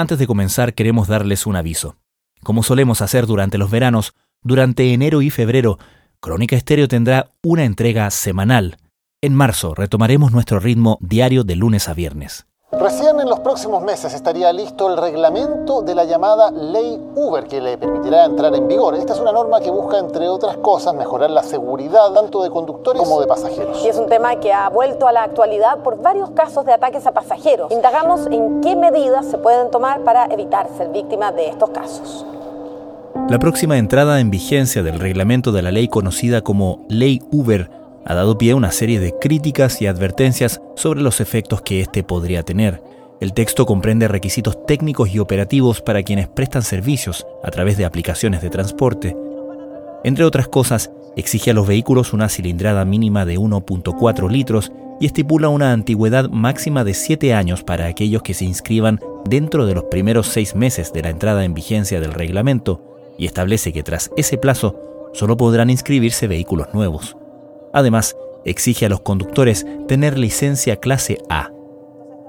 Antes de comenzar queremos darles un aviso. Como solemos hacer durante los veranos, durante enero y febrero, Crónica Estéreo tendrá una entrega semanal. En marzo retomaremos nuestro ritmo diario de lunes a viernes. Recién en los próximos meses estaría listo el reglamento de la llamada Ley Uber que le permitirá entrar en vigor. Esta es una norma que busca, entre otras cosas, mejorar la seguridad tanto de conductores como de pasajeros. Y es un tema que ha vuelto a la actualidad por varios casos de ataques a pasajeros. Indagamos en qué medidas se pueden tomar para evitar ser víctima de estos casos. La próxima entrada en vigencia del reglamento de la ley conocida como Ley Uber ha dado pie a una serie de críticas y advertencias sobre los efectos que éste podría tener. El texto comprende requisitos técnicos y operativos para quienes prestan servicios a través de aplicaciones de transporte. Entre otras cosas, exige a los vehículos una cilindrada mínima de 1.4 litros y estipula una antigüedad máxima de 7 años para aquellos que se inscriban dentro de los primeros 6 meses de la entrada en vigencia del reglamento y establece que tras ese plazo solo podrán inscribirse vehículos nuevos. Además, exige a los conductores tener licencia clase A.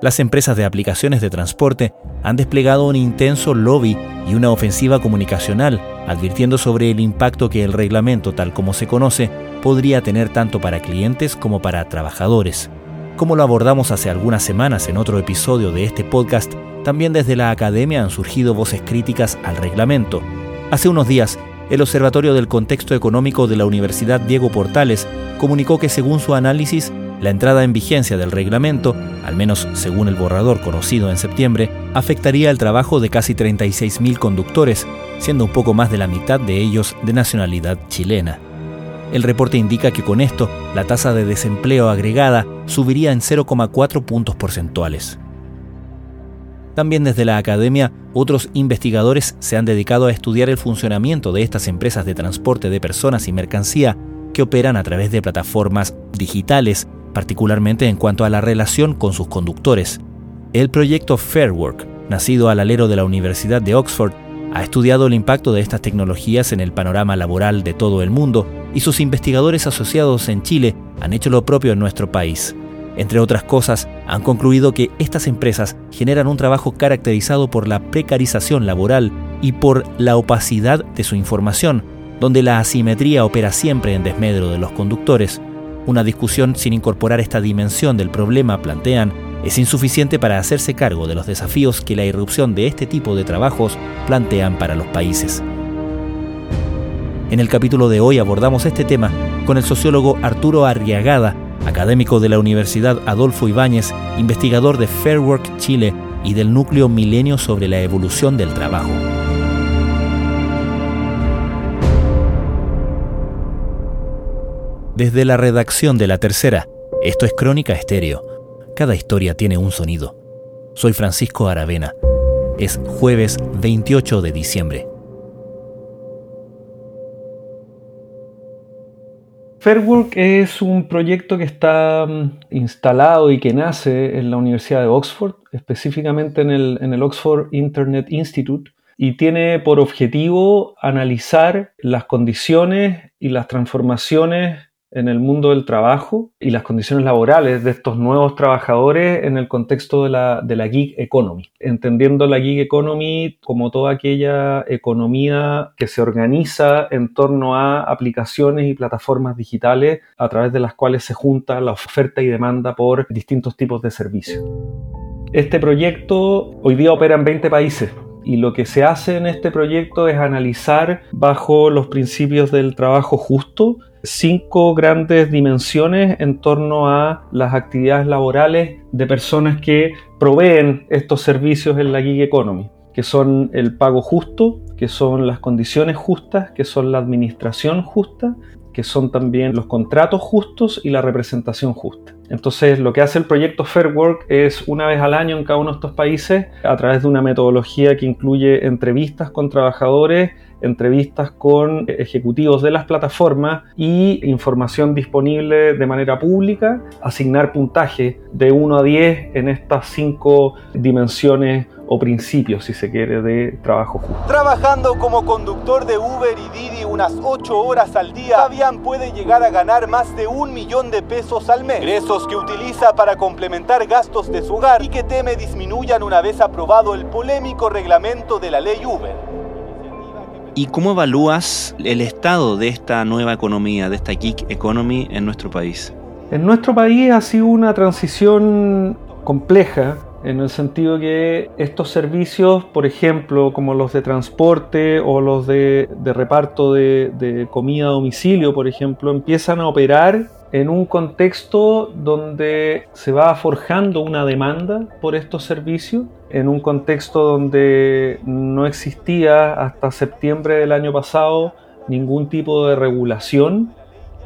Las empresas de aplicaciones de transporte han desplegado un intenso lobby y una ofensiva comunicacional, advirtiendo sobre el impacto que el reglamento tal como se conoce podría tener tanto para clientes como para trabajadores. Como lo abordamos hace algunas semanas en otro episodio de este podcast, también desde la academia han surgido voces críticas al reglamento. Hace unos días, el Observatorio del Contexto Económico de la Universidad Diego Portales comunicó que según su análisis, la entrada en vigencia del reglamento, al menos según el borrador conocido en septiembre, afectaría el trabajo de casi 36.000 conductores, siendo un poco más de la mitad de ellos de nacionalidad chilena. El reporte indica que con esto la tasa de desempleo agregada subiría en 0,4 puntos porcentuales. También desde la academia, otros investigadores se han dedicado a estudiar el funcionamiento de estas empresas de transporte de personas y mercancía que operan a través de plataformas digitales, particularmente en cuanto a la relación con sus conductores. El proyecto Fairwork, nacido al alero de la Universidad de Oxford, ha estudiado el impacto de estas tecnologías en el panorama laboral de todo el mundo y sus investigadores asociados en Chile han hecho lo propio en nuestro país. Entre otras cosas, han concluido que estas empresas generan un trabajo caracterizado por la precarización laboral y por la opacidad de su información, donde la asimetría opera siempre en desmedro de los conductores. Una discusión sin incorporar esta dimensión del problema, plantean, es insuficiente para hacerse cargo de los desafíos que la irrupción de este tipo de trabajos plantean para los países. En el capítulo de hoy abordamos este tema con el sociólogo Arturo Arriagada, académico de la Universidad Adolfo Ibáñez, investigador de Fairwork Chile y del núcleo Milenio sobre la evolución del trabajo. Desde la redacción de La Tercera, esto es Crónica Estéreo. Cada historia tiene un sonido. Soy Francisco Aravena. Es jueves 28 de diciembre. Fairwork es un proyecto que está mm, instalado y que nace en la Universidad de Oxford, específicamente en el, en el Oxford Internet Institute, y tiene por objetivo analizar las condiciones y las transformaciones en el mundo del trabajo y las condiciones laborales de estos nuevos trabajadores en el contexto de la, de la gig economy, entendiendo la gig economy como toda aquella economía que se organiza en torno a aplicaciones y plataformas digitales a través de las cuales se junta la oferta y demanda por distintos tipos de servicios. Este proyecto hoy día opera en 20 países, y lo que se hace en este proyecto es analizar bajo los principios del trabajo justo cinco grandes dimensiones en torno a las actividades laborales de personas que proveen estos servicios en la gig economy, que son el pago justo, que son las condiciones justas, que son la administración justa, que son también los contratos justos y la representación justa. Entonces, lo que hace el proyecto Fair Work es una vez al año en cada uno de estos países, a través de una metodología que incluye entrevistas con trabajadores, entrevistas con ejecutivos de las plataformas y información disponible de manera pública, asignar puntaje de 1 a 10 en estas cinco dimensiones o principios, si se quiere, de trabajo justo. Trabajando como conductor de Uber y Didi unas 8 horas al día, Fabián puede llegar a ganar más de un millón de pesos al mes. Ingresos que utiliza para complementar gastos de su hogar y que teme disminuyan una vez aprobado el polémico reglamento de la ley Uber. ¿Y cómo evalúas el estado de esta nueva economía, de esta gig economy en nuestro país? En nuestro país ha sido una transición compleja en el sentido que estos servicios, por ejemplo, como los de transporte o los de, reparto de, comida a domicilio, por ejemplo, empiezan a operar en un contexto donde se va forjando una demanda por estos servicios, en un contexto donde no existía hasta septiembre del año pasado ningún tipo de regulación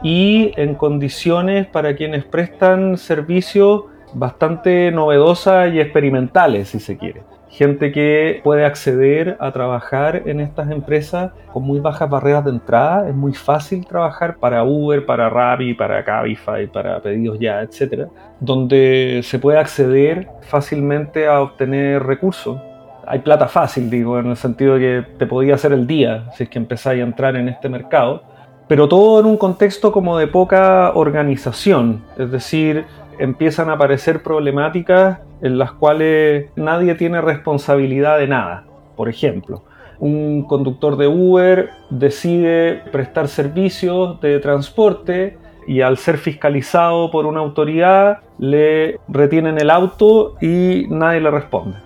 y en condiciones para quienes prestan servicios bastante novedosas y experimentales, si se quiere. Gente que puede acceder a trabajar en estas empresas con muy bajas barreras de entrada. Es muy fácil trabajar para Uber, para Rappi, para Cabify, para pedidos ya, etc. Donde se puede acceder fácilmente a obtener recursos. Hay plata fácil, digo, en el sentido de que te podía hacer el día si es que empezáis a entrar en este mercado. Pero todo en un contexto como de poca organización. Es decir, empiezan a aparecer problemáticas en las cuales nadie tiene responsabilidad de nada. Por ejemplo, un conductor de Uber decide prestar servicios de transporte y al ser fiscalizado por una autoridad le retienen el auto y nadie le responde.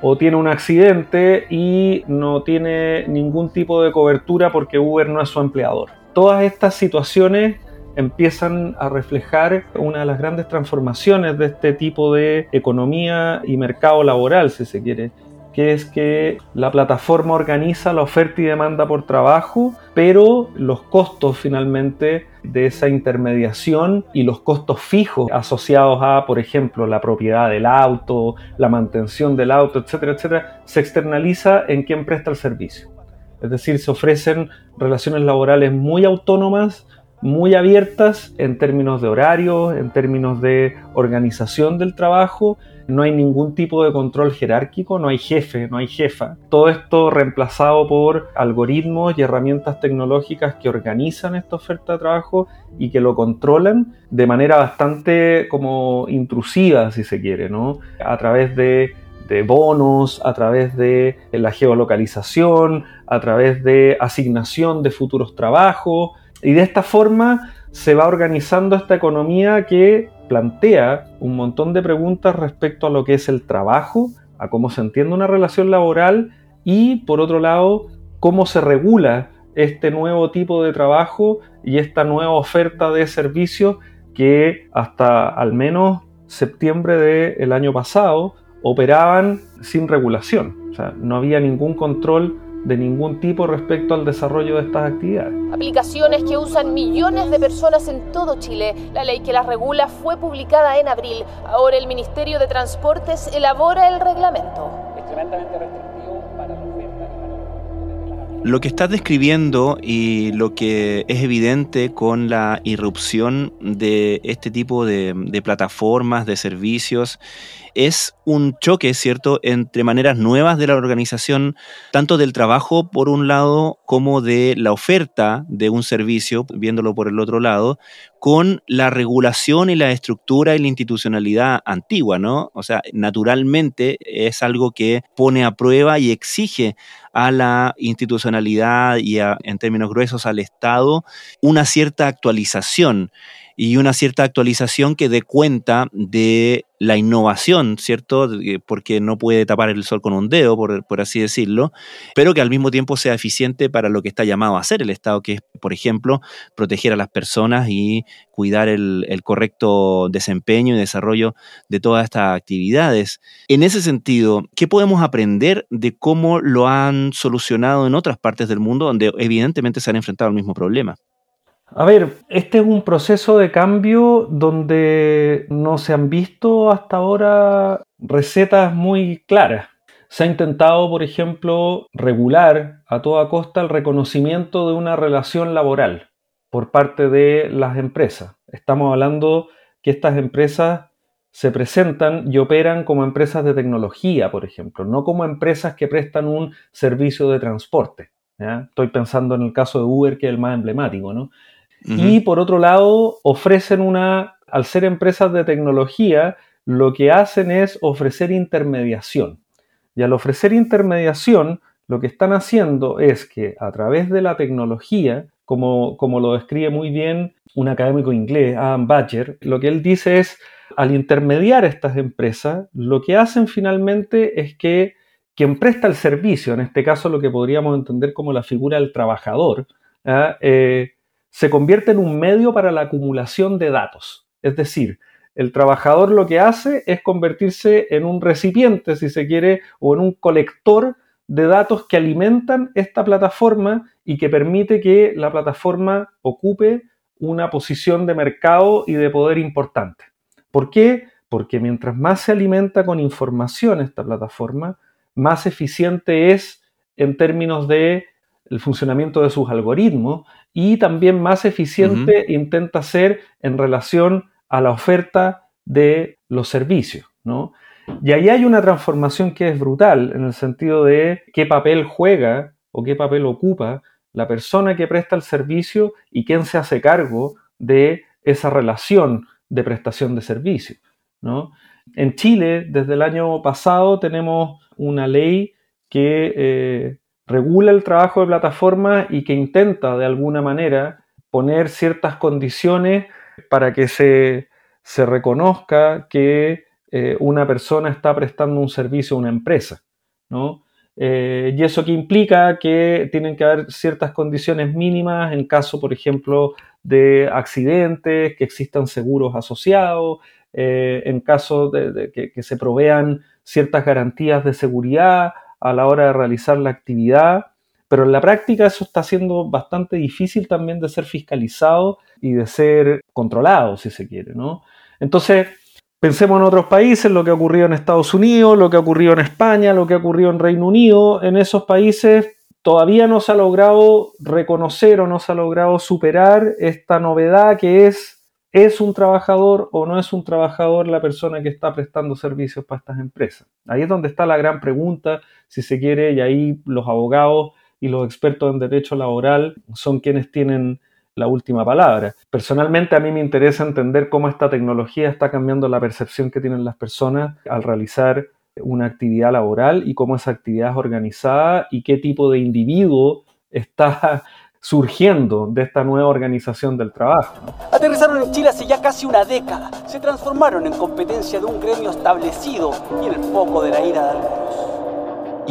O tiene un accidente y no tiene ningún tipo de cobertura porque Uber no es su empleador. Todas estas situaciones empiezan a reflejar una de las grandes transformaciones de este tipo de economía y mercado laboral, si se quiere, que es que la plataforma organiza la oferta y demanda por trabajo, pero los costos finalmente de esa intermediación y los costos fijos asociados a, por ejemplo, la propiedad del auto, la mantención del auto, etcétera, etcétera, se externaliza en quien presta el servicio. Es decir, se ofrecen relaciones laborales muy autónomas, muy abiertas en términos de horarios, en términos de organización del trabajo. No hay ningún tipo de control jerárquico, no hay jefe, no hay jefa. Todo esto reemplazado por algoritmos y herramientas tecnológicas que organizan esta oferta de trabajo y que lo controlan de manera bastante como intrusiva, si se quiere, ¿no? A través de de bonos, a través de la geolocalización, a través de asignación de futuros trabajos, y de esta forma se va organizando esta economía que plantea un montón de preguntas respecto a lo que es el trabajo, a cómo se entiende una relación laboral y, por otro lado, cómo se regula este nuevo tipo de trabajo y esta nueva oferta de servicios que hasta al menos septiembre del año pasado operaban sin regulación. O sea, no había ningún control de ningún tipo respecto al desarrollo de estas actividades. Aplicaciones que usan millones de personas en todo Chile. La ley que las regula fue publicada en abril. Ahora el Ministerio de Transportes elabora el reglamento. restrictivo para lo que estás describiendo y lo que es evidente con la irrupción de este tipo de, de plataformas, de servicios, es un choque, ¿cierto?, entre maneras nuevas de la organización, tanto del trabajo por un lado como de la oferta de un servicio, viéndolo por el otro lado, con la regulación y la estructura y la institucionalidad antigua, ¿no? O sea, naturalmente es algo que pone a prueba y exige a la institucionalidad y en términos gruesos al Estado una cierta actualización y una cierta actualización que dé cuenta de la innovación, ¿cierto? Porque no puede tapar el sol con un dedo, por, así decirlo, pero que al mismo tiempo sea eficiente para lo que está llamado a hacer el Estado, que es, por ejemplo, proteger a las personas y cuidar el, correcto desempeño y desarrollo de todas estas actividades. En ese sentido, ¿qué podemos aprender de cómo lo han solucionado en otras partes del mundo donde evidentemente se han enfrentado al mismo problema? A ver, este es un proceso de cambio donde no se han visto hasta ahora recetas muy claras. Se ha intentado, por ejemplo, regular a toda costa el reconocimiento de una relación laboral por parte de las empresas. Estamos hablando que estas empresas se presentan y operan como empresas de tecnología, por ejemplo, no como empresas que prestan un servicio de transporte. Estoy pensando en el caso de Uber, que es el más emblemático, ¿no? Y por otro lado, ofrecen una, al ser empresas de tecnología, lo que hacen es ofrecer intermediación. Y al ofrecer intermediación, lo que están haciendo es que a través de la tecnología, como, como lo describe muy bien un académico inglés, Adam Badger, lo que él dice es, al intermediar estas empresas, lo que hacen finalmente es que quien presta el servicio, en este caso lo que podríamos entender como la figura del trabajador, ¿ah? eh, se convierte en un medio para la acumulación de datos. Es decir, el trabajador lo que hace es convertirse en un recipiente, si se quiere, o en un colector de datos que alimentan esta plataforma y que permite que la plataforma ocupe una posición de mercado y de poder importante. ¿Por qué? Porque mientras más se alimenta con información esta plataforma, más eficiente es en términos de el funcionamiento de sus algoritmos y también más eficiente intenta ser en relación a la oferta de los servicios, ¿no? Y ahí hay una transformación que es brutal en el sentido de qué papel juega o qué papel ocupa la persona que presta el servicio y quién se hace cargo de esa relación de prestación de servicio. ¿no? En Chile, desde el año pasado, tenemos una ley que eh, regula el trabajo de plataforma y que intenta de alguna manera poner ciertas condiciones para que se, reconozca que eh, una persona está prestando un servicio a una empresa. ¿no? Eh, y eso que implica que tienen que haber ciertas condiciones mínimas en caso, por ejemplo, de accidentes, que existan seguros asociados, eh, en caso de, que, se provean ciertas garantías de seguridad a la hora de realizar la actividad. Pero en la práctica eso está siendo bastante difícil también de ser fiscalizado y de ser controlado, si se quiere, ¿no? Entonces, Pensemos en otros países, lo que ha ocurrido en Estados Unidos, lo que ha ocurrido en España, lo que ha ocurrido en Reino Unido. En esos países todavía no se ha logrado reconocer o no se ha logrado superar esta novedad que es, ¿es un trabajador o no es un trabajador la persona que está prestando servicios para estas empresas? Ahí es donde está la gran pregunta, si se quiere, y ahí los abogados y los expertos en derecho laboral son quienes tienen la última palabra. Personalmente a mí me interesa entender cómo esta tecnología está cambiando la percepción que tienen las personas al realizar una actividad laboral y cómo esa actividad es organizada y qué tipo de individuo está surgiendo de esta nueva organización del trabajo. Aterrizaron en Chile hace ya casi una década, se transformaron en competencia de un gremio establecido y el foco de la ira de algunos.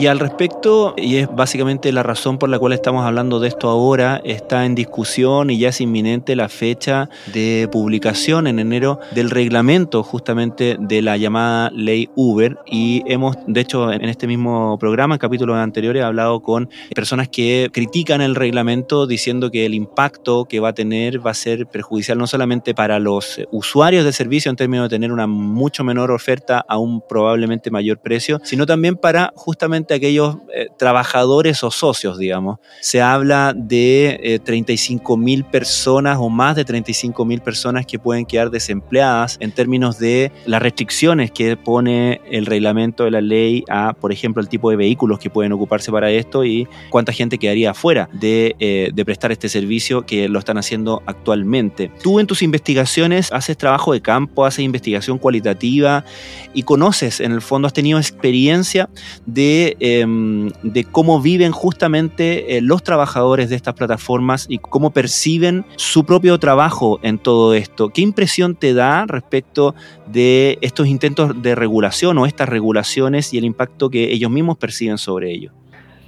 Y al respecto, y es básicamente la razón por la cual estamos hablando de esto ahora, está en discusión y ya es inminente la fecha de publicación en enero del reglamento justamente de la llamada ley Uber. Y hemos, de hecho, en este mismo programa, en capítulos anteriores, hablado con personas que critican el reglamento diciendo que el impacto que va a tener va a ser perjudicial no solamente para los usuarios de servicio en términos de tener una mucho menor oferta a un probablemente mayor precio, sino también para justamente aquellos eh, trabajadores o socios, digamos. Se habla de 35 eh, mil personas o más de 35 mil personas que pueden quedar desempleadas en términos de las restricciones que pone el reglamento de la ley a, por ejemplo, el tipo de vehículos que pueden ocuparse para esto y cuánta gente quedaría afuera de, eh, de prestar este servicio que lo están haciendo actualmente. Tú en tus investigaciones haces trabajo de campo, haces investigación cualitativa y conoces, en el fondo has tenido experiencia de Em, de, cómo viven justamente eh, los trabajadores de estas plataformas y cómo perciben su propio trabajo en todo esto. ¿Qué impresión te da respecto de estos intentos de regulación o estas regulaciones y el impacto que ellos mismos perciben sobre ello?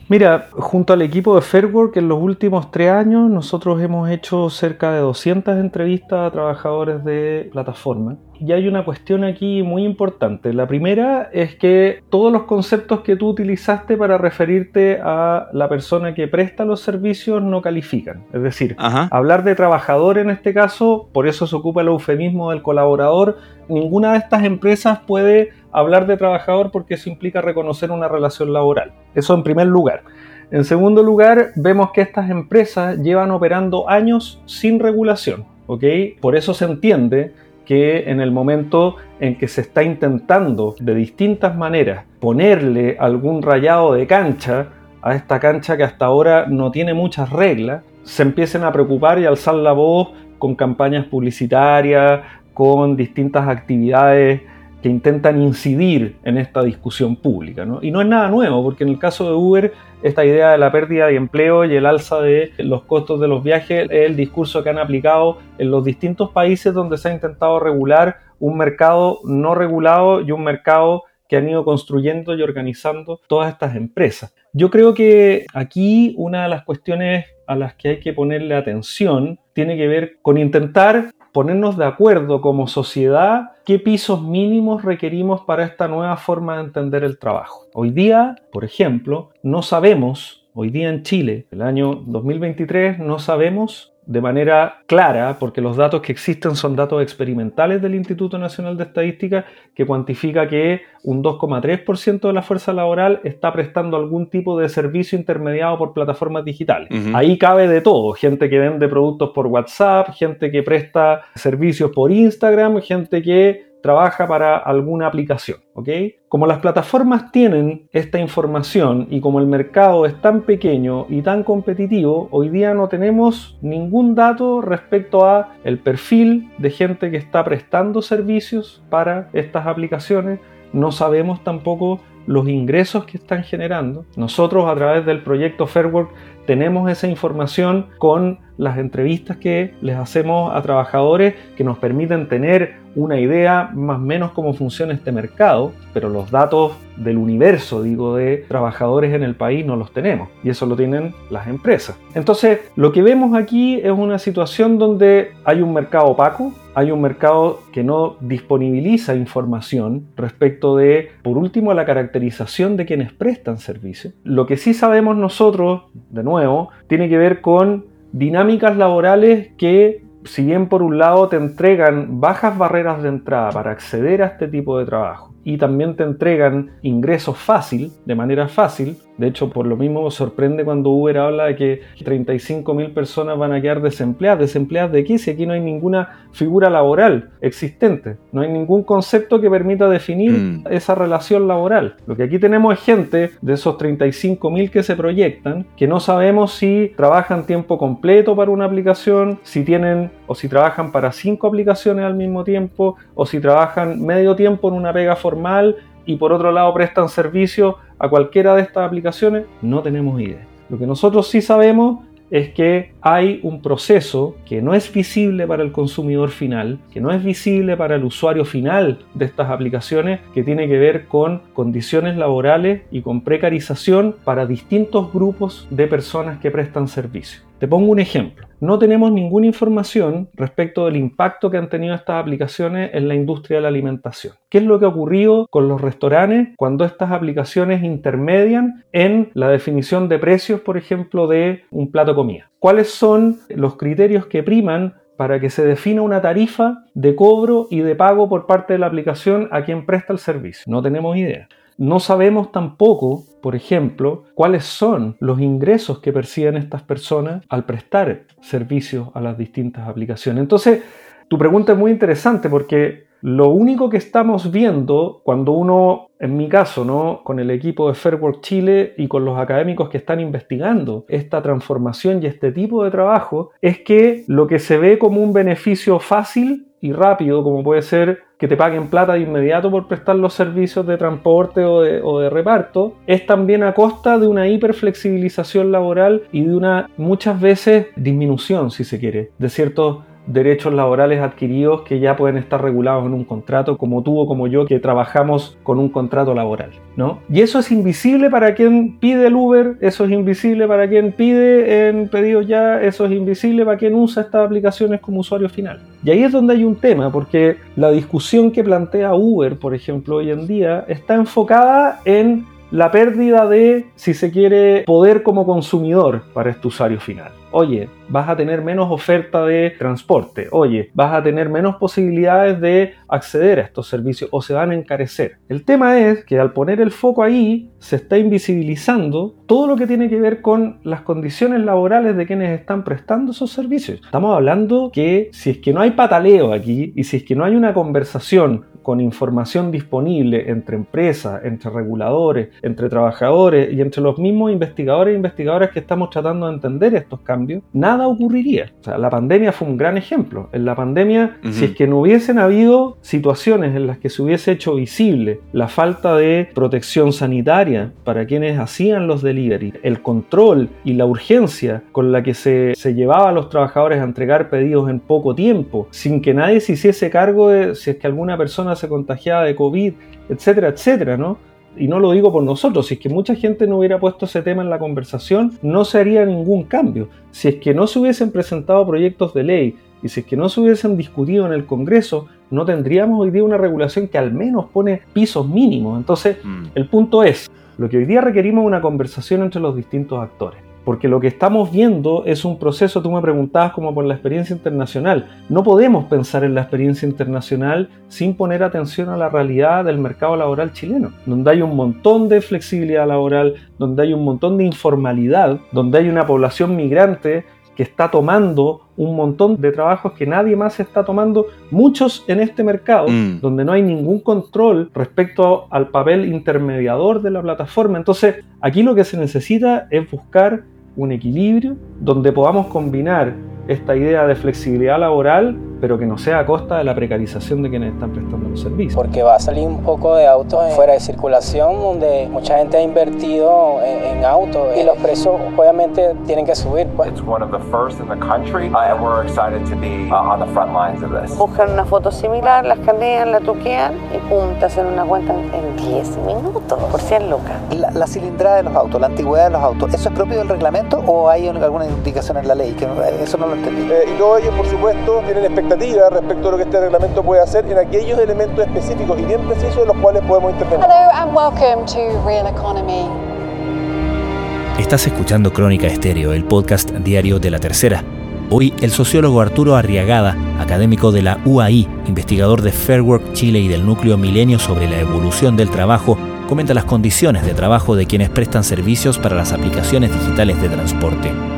Mira, junto al equipo de Fairwork en los últimos tres años nosotros hemos hecho cerca de 200 entrevistas a trabajadores de plataforma y hay una cuestión aquí muy importante. La primera es que todos los conceptos que tú utilizaste para referirte a la persona que presta los servicios no califican. Es decir, hablar de trabajador en este caso, por eso se ocupa el eufemismo del colaborador, ninguna de estas empresas puede hablar de trabajador porque eso implica reconocer una relación laboral. Eso en primer lugar. En segundo lugar, vemos que estas empresas llevan operando años sin regulación. ¿ok? Por eso se entiende que en el momento en que se está intentando de distintas maneras ponerle algún rayado de cancha a esta cancha que hasta ahora no tiene muchas reglas, se empiecen a preocupar y alzar la voz con campañas publicitarias, con distintas actividades que intentan incidir en esta discusión pública. Y no es nada nuevo, porque en el caso de Uber, esta idea de la pérdida de empleo y el alza de los costos de los viajes es el discurso que han aplicado en los distintos países donde se ha intentado regular un mercado no regulado y un mercado que han ido construyendo y organizando todas estas empresas. Yo creo que aquí una de las cuestiones a las que hay que ponerle atención tiene que ver con intentar ponernos de acuerdo como sociedad qué pisos mínimos requerimos para esta nueva forma de entender el trabajo. Hoy día, por ejemplo, no sabemos, hoy día en Chile, el año 2023, no sabemos de manera clara, porque los datos que existen son datos experimentales del Instituto Nacional de Estadística, que cuantifica que un 2,3% de la fuerza laboral está prestando algún tipo de servicio intermediado por plataformas digitales. Ahí cabe de todo, gente que vende productos por WhatsApp, gente que presta servicios por Instagram, gente que trabaja para alguna aplicación. Como las plataformas tienen esta información y como el mercado es tan pequeño y tan competitivo, hoy día no tenemos ningún dato respecto a el perfil de gente que está prestando servicios para estas aplicaciones. No sabemos tampoco los ingresos que están generando. Nosotros a través del proyecto Fairwork tenemos esa información con las entrevistas que les hacemos a trabajadores que nos permiten tener una idea más o menos cómo funciona este mercado, pero los datos del universo, digo, de trabajadores en el país no los tenemos y eso lo tienen las empresas. Entonces, lo que vemos aquí es una situación donde hay un mercado opaco, hay un mercado que no disponibiliza información respecto de, por último, la caracterización de quienes prestan servicio. Lo que sí sabemos nosotros, de nuevo, tiene que ver con dinámicas laborales que si bien por un lado te entregan bajas barreras de entrada para acceder a este tipo de trabajo y también te entregan ingresos fácil, de manera fácil, de hecho, por lo mismo sorprende cuando Uber habla de que 35.000 personas van a quedar desempleadas. ¿Desempleadas de qué? Si aquí no hay ninguna figura laboral existente. No hay ningún concepto que permita definir mm. esa relación laboral. Lo que aquí tenemos es gente de esos 35.000 que se proyectan, que no sabemos si trabajan tiempo completo para una aplicación, si tienen o si trabajan para cinco aplicaciones al mismo tiempo, o si trabajan medio tiempo en una pega formal y por otro lado prestan servicio a cualquiera de estas aplicaciones, no tenemos idea. Lo que nosotros sí sabemos es que hay un proceso que no es visible para el consumidor final, que no es visible para el usuario final de estas aplicaciones, que tiene que ver con condiciones laborales y con precarización para distintos grupos de personas que prestan servicio. Te pongo un ejemplo. No tenemos ninguna información respecto del impacto que han tenido estas aplicaciones en la industria de la alimentación. ¿Qué es lo que ha ocurrido con los restaurantes cuando estas aplicaciones intermedian en la definición de precios, por ejemplo, de un plato de comida? ¿Cuáles son los criterios que priman para que se defina una tarifa de cobro y de pago por parte de la aplicación a quien presta el servicio? No tenemos idea. No sabemos tampoco, por ejemplo, cuáles son los ingresos que perciben estas personas al prestar servicios a las distintas aplicaciones. Entonces, tu pregunta es muy interesante porque lo único que estamos viendo cuando uno, en mi caso, ¿no? con el equipo de Fairwork Chile y con los académicos que están investigando esta transformación y este tipo de trabajo, es que lo que se ve como un beneficio fácil y rápido, como puede ser que te paguen plata de inmediato por prestar los servicios de transporte o de, reparto, es también a costa de una hiperflexibilización laboral y de una muchas veces disminución, si se quiere, de ciertos derechos laborales adquiridos que ya pueden estar regulados en un contrato, como tú o como yo, que trabajamos con un contrato laboral. ¿no? Y eso es invisible para quien pide el Uber, eso es invisible para quien pide en pedidos ya, eso es invisible para quien usa estas aplicaciones como usuario final. Y ahí es donde hay un tema, porque la discusión que plantea Uber, por ejemplo, hoy en día, está enfocada en la pérdida de, si se quiere, poder como consumidor para este usuario final. Oye, vas a tener menos oferta de transporte, oye, vas a tener menos posibilidades de acceder a estos servicios o se van a encarecer. El tema es que al poner el foco ahí, se está invisibilizando todo lo que tiene que ver con las condiciones laborales de quienes están prestando esos servicios. Estamos hablando que si es que no hay pataleo aquí y si es que no hay una conversación con información disponible entre empresas, entre reguladores, entre trabajadores y entre los mismos investigadores e investigadoras que estamos tratando de entender estos cambios, nada ocurriría. O sea, la pandemia fue un gran ejemplo. En la pandemia, si es que no hubiesen habido situaciones en las que se hubiese hecho visible la falta de protección sanitaria para quienes hacían los delivery, el control y la urgencia con la que se, se llevaba a los trabajadores a entregar pedidos en poco tiempo, sin que nadie se hiciese cargo de si es que alguna persona se contagiaba de COVID, etcétera, etcétera, ¿no? Y no lo digo por nosotros, si es que mucha gente no hubiera puesto ese tema en la conversación, no se haría ningún cambio. Si es que no se hubiesen presentado proyectos de ley y si es que no se hubiesen discutido en el Congreso, no tendríamos hoy día una regulación que al menos pone pisos mínimos. Entonces, mm. el punto es, lo que hoy día requerimos es una conversación entre los distintos actores porque lo que estamos viendo es un proceso, tú me preguntabas como por la experiencia internacional, no podemos pensar en la experiencia internacional sin poner atención a la realidad del mercado laboral chileno, donde hay un montón de flexibilidad laboral, donde hay un montón de informalidad, donde hay una población migrante que está tomando un montón de trabajos que nadie más está tomando, muchos en este mercado, mm. donde no hay ningún control respecto al papel intermediador de la plataforma. Entonces, aquí lo que se necesita es buscar un equilibrio donde podamos combinar esta idea de flexibilidad laboral pero que no sea a costa de la precarización de quienes están prestando los servicios. Porque va a salir un poco de autos fuera de circulación, donde mucha gente ha invertido en, autos y los precios obviamente tienen que subir. Pues. Buscan una foto similar, la escanean, la truquean y pum, te hacen una cuenta en 10 minutos por 100 lucas. La, cilindrada de los autos, la antigüedad de los autos, ¿eso es propio del reglamento o hay alguna indicación en la ley? Que eso no lo entendí. Eh, y todos ellos, por supuesto, tienen expectativas respecto a lo que este reglamento puede hacer en aquellos elementos específicos y bien precisos en los cuales podemos intervenir. Estás escuchando Crónica Estéreo, el podcast diario de la tercera. Hoy el sociólogo Arturo Arriagada, académico de la UAI, investigador de Fairwork Chile y del núcleo Milenio sobre la evolución del trabajo, comenta las condiciones de trabajo de quienes prestan servicios para las aplicaciones digitales de transporte.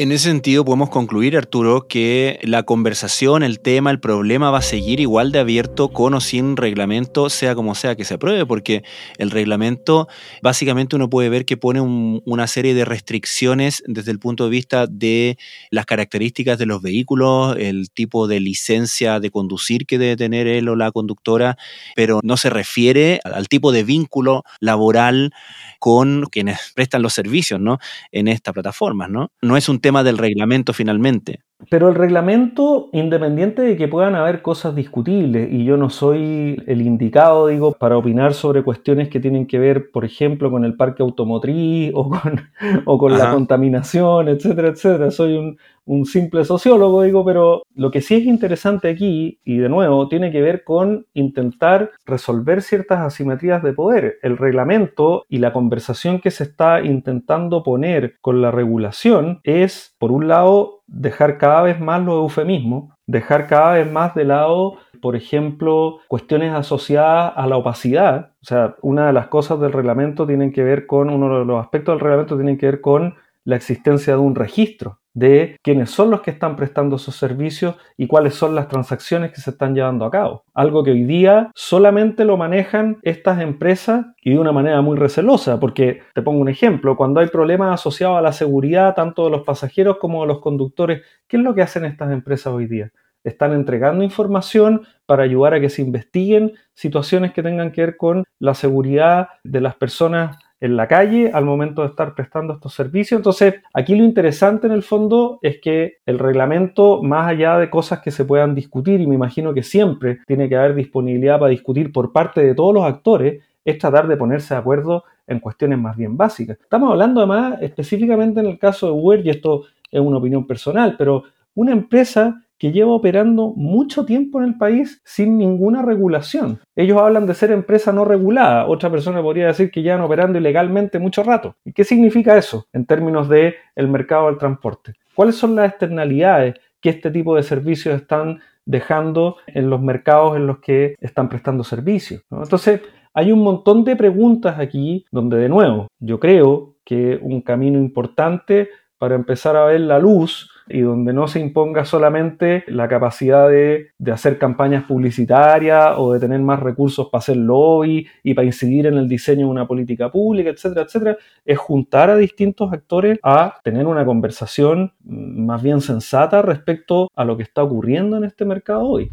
En ese sentido podemos concluir, Arturo, que la conversación, el tema, el problema va a seguir igual de abierto con o sin reglamento, sea como sea que se apruebe, porque el reglamento básicamente uno puede ver que pone una serie de restricciones desde el punto de vista de las características de los vehículos, el tipo de licencia de conducir que debe tener él o la conductora, pero no se refiere al tipo de vínculo laboral con quienes prestan los servicios ¿no? en esta plataforma. ¿no? no es un tema del reglamento finalmente. Pero el reglamento, independiente de que puedan haber cosas discutibles, y yo no soy el indicado, digo, para opinar sobre cuestiones que tienen que ver, por ejemplo, con el parque automotriz o con, o con la contaminación, etcétera, etcétera. Soy un, un simple sociólogo, digo, pero lo que sí es interesante aquí, y de nuevo, tiene que ver con intentar resolver ciertas asimetrías de poder. El reglamento y la conversación que se está intentando poner con la regulación es, por un lado, dejar cada vez más los eufemismos, dejar cada vez más de lado, por ejemplo, cuestiones asociadas a la opacidad. O sea, una de las cosas del reglamento tienen que ver con, uno de los aspectos del reglamento tienen que ver con la existencia de un registro de quiénes son los que están prestando esos servicios y cuáles son las transacciones que se están llevando a cabo. Algo que hoy día solamente lo manejan estas empresas y de una manera muy recelosa, porque te pongo un ejemplo, cuando hay problemas asociados a la seguridad tanto de los pasajeros como de los conductores, ¿qué es lo que hacen estas empresas hoy día? Están entregando información para ayudar a que se investiguen situaciones que tengan que ver con la seguridad de las personas en la calle al momento de estar prestando estos servicios. Entonces, aquí lo interesante en el fondo es que el reglamento, más allá de cosas que se puedan discutir, y me imagino que siempre tiene que haber disponibilidad para discutir por parte de todos los actores, es tratar de ponerse de acuerdo en cuestiones más bien básicas. Estamos hablando además específicamente en el caso de Uber, y esto es una opinión personal, pero una empresa que lleva operando mucho tiempo en el país sin ninguna regulación. Ellos hablan de ser empresa no regulada. Otra persona podría decir que llevan operando ilegalmente mucho rato. ¿Y qué significa eso en términos del el mercado del transporte? ¿Cuáles son las externalidades que este tipo de servicios están dejando en los mercados en los que están prestando servicios? Entonces, hay un montón de preguntas aquí donde, de nuevo, yo creo que un camino importante para empezar a ver la luz y donde no se imponga solamente la capacidad de, hacer campañas publicitarias o de tener más recursos para hacer lobby y para incidir en el diseño de una política pública, etcétera, etcétera, es juntar a distintos actores a tener una conversación más bien sensata respecto a lo que está ocurriendo en este mercado hoy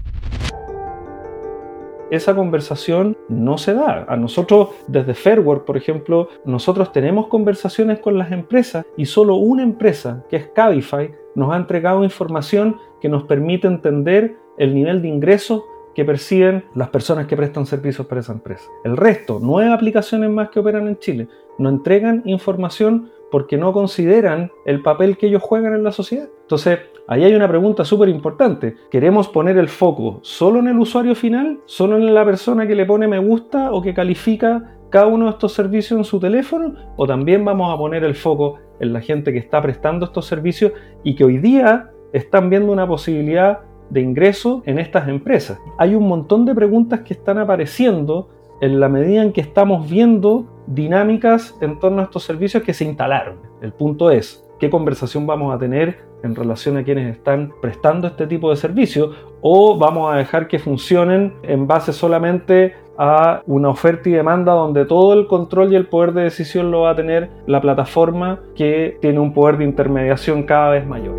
esa conversación no se da. A nosotros, desde Fairwork, por ejemplo, nosotros tenemos conversaciones con las empresas y solo una empresa, que es Cabify, nos ha entregado información que nos permite entender el nivel de ingresos que perciben las personas que prestan servicios para esa empresa. El resto, nueve aplicaciones más que operan en Chile, no entregan información porque no consideran el papel que ellos juegan en la sociedad. Entonces, ahí hay una pregunta súper importante. ¿Queremos poner el foco solo en el usuario final? ¿Solo en la persona que le pone me gusta o que califica cada uno de estos servicios en su teléfono? ¿O también vamos a poner el foco en la gente que está prestando estos servicios y que hoy día están viendo una posibilidad de ingreso en estas empresas? Hay un montón de preguntas que están apareciendo en la medida en que estamos viendo dinámicas en torno a estos servicios que se instalaron. El punto es, ¿qué conversación vamos a tener en relación a quienes están prestando este tipo de servicio? ¿O vamos a dejar que funcionen en base solamente a una oferta y demanda donde todo el control y el poder de decisión lo va a tener la plataforma que tiene un poder de intermediación cada vez mayor?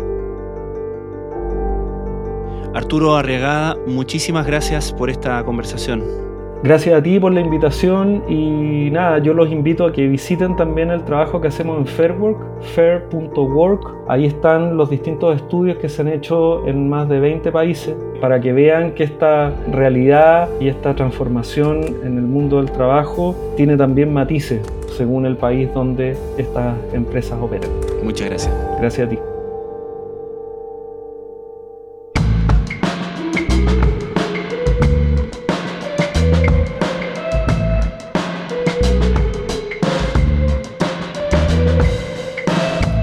Arturo Arriagada, muchísimas gracias por esta conversación. Gracias a ti por la invitación y nada, yo los invito a que visiten también el trabajo que hacemos en Fairwork, fair.work. Ahí están los distintos estudios que se han hecho en más de 20 países para que vean que esta realidad y esta transformación en el mundo del trabajo tiene también matices según el país donde estas empresas operan. Muchas gracias. Gracias a ti.